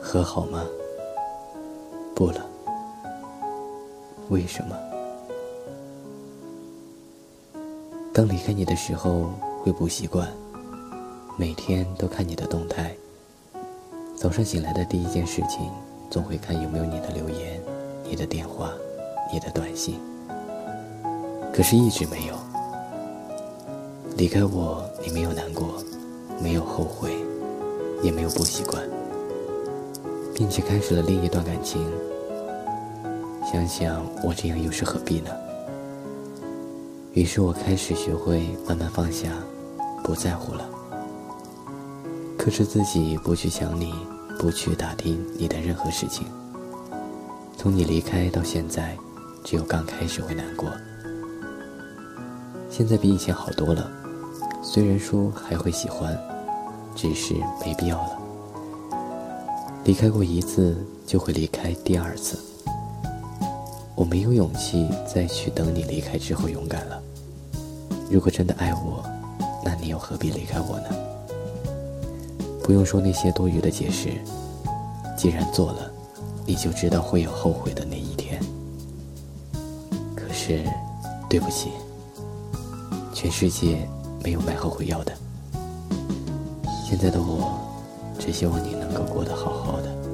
和好吗？不了。为什么？当离开你的时候，会不习惯，每天都看你的动态。早上醒来的第一件事情，总会看有没有你的留言、你的电话、你的短信。可是，一直没有。离开我，你没有难过，没有后悔，也没有不习惯，并且开始了另一段感情。想想我这样又是何必呢？于是我开始学会慢慢放下，不在乎了。克制自己不去想你，不去打听你的任何事情。从你离开到现在，只有刚开始会难过。现在比以前好多了，虽然说还会喜欢，只是没必要了。离开过一次，就会离开第二次。我没有勇气再去等你离开之后勇敢了。如果真的爱我，那你又何必离开我呢？不用说那些多余的解释，既然做了，你就知道会有后悔的那一天。可是，对不起，全世界没有卖后悔药的。现在的我，也希望你能够过得好好的。